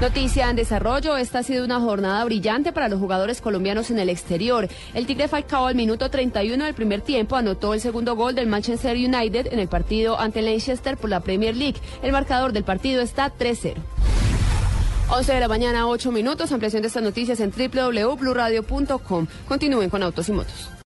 Noticia en desarrollo, esta ha sido una jornada brillante para los jugadores colombianos en el exterior. El Tigre Falcao al minuto 31 del primer tiempo anotó el segundo gol del Manchester United en el partido ante Leicester por la Premier League. El marcador del partido está 3-0. 11 de la mañana, 8 minutos. Ampliación de estas noticias en www.bluradio.com. Continúen con Autos y Motos.